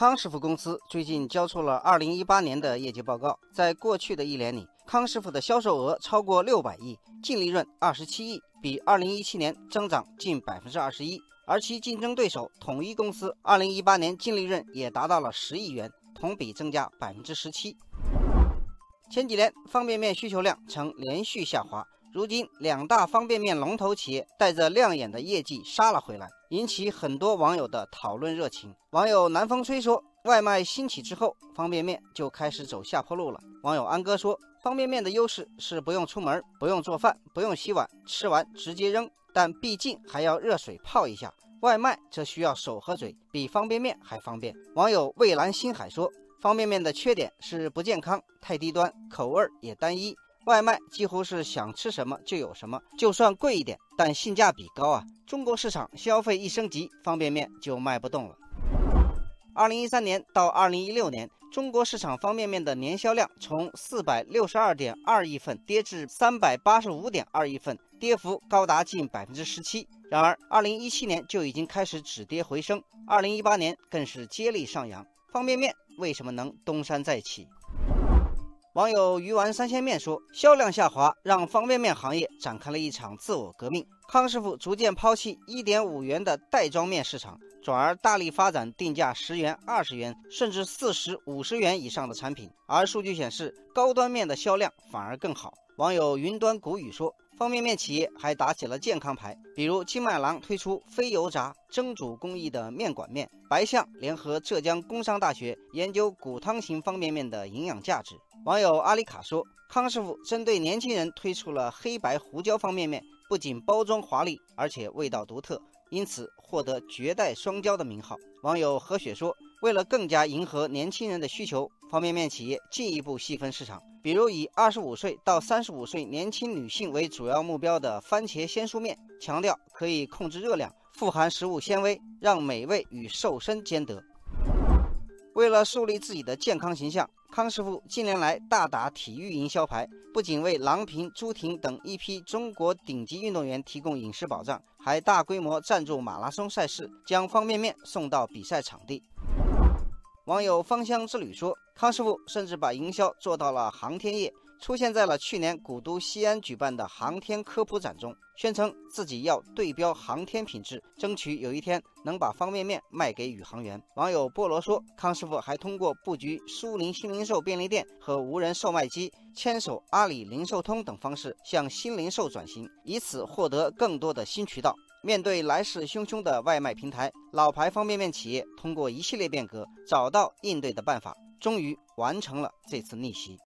康师傅公司最近交出了2018年的业绩报告，在过去的一年里，康师傅的销售额超过600亿，净利润27亿，比2017年增长近21%，而其竞争对手统一公司2018年净利润也达到了10亿元，同比增加17%。前几年方便面需求量呈连续下滑。如今，两大方便面龙头企业带着亮眼的业绩杀了回来，引起很多网友的讨论热情。网友南风吹说：“外卖兴起之后，方便面就开始走下坡路了。”网友安哥说：“方便面的优势是不用出门，不用做饭，不用洗碗，吃完直接扔，但毕竟还要热水泡一下。外卖则需要手和嘴，比方便面还方便。”网友蔚蓝星海说：“方便面的缺点是不健康、太低端，口味也单一。”外卖几乎是想吃什么就有什么，就算贵一点，但性价比高啊！中国市场消费一升级，方便面就卖不动了。二零一三年到二零一六年，中国市场方便面的年销量从四百六十二点二亿份跌至三百八十五点二亿份，跌幅高达近百分之十七。然而，二零一七年就已经开始止跌回升，二零一八年更是接力上扬。方便面为什么能东山再起？网友鱼丸三鲜面说：“销量下滑，让方便面行业展开了一场自我革命。康师傅逐渐抛弃一点五元的袋装面市场，转而大力发展定价十元、二十元，甚至四十五十元以上的产品。而数据显示，高端面的销量反而更好。”网友云端谷雨说。方便面企业还打起了健康牌，比如金麦郎推出非油炸蒸煮工艺的面馆面，白象联合浙江工商大学研究骨汤型方便面的营养价值。网友阿里卡说，康师傅针对年轻人推出了黑白胡椒方便面，不仅包装华丽，而且味道独特，因此获得绝代双骄的名号。网友何雪说。为了更加迎合年轻人的需求，方便面企业进一步细分市场，比如以二十五岁到三十五岁年轻女性为主要目标的番茄鲜蔬面，强调可以控制热量，富含食物纤维，让美味与瘦身兼得。为了树立自己的健康形象，康师傅近年来大打体育营销牌，不仅为郎平、朱婷等一批中国顶级运动员提供饮食保障，还大规模赞助马拉松赛事，将方便面送到比赛场地。网友芳香之旅说，康师傅甚至把营销做到了航天业，出现在了去年古都西安举办的航天科普展中，宣称自己要对标航天品质，争取有一天能把方便面卖给宇航员。网友菠萝说，康师傅还通过布局苏宁新零售便利店和无人售卖机，牵手阿里零售通等方式向新零售转型，以此获得更多的新渠道。面对来势汹汹的外卖平台，老牌方便面企业通过一系列变革，找到应对的办法，终于完成了这次逆袭。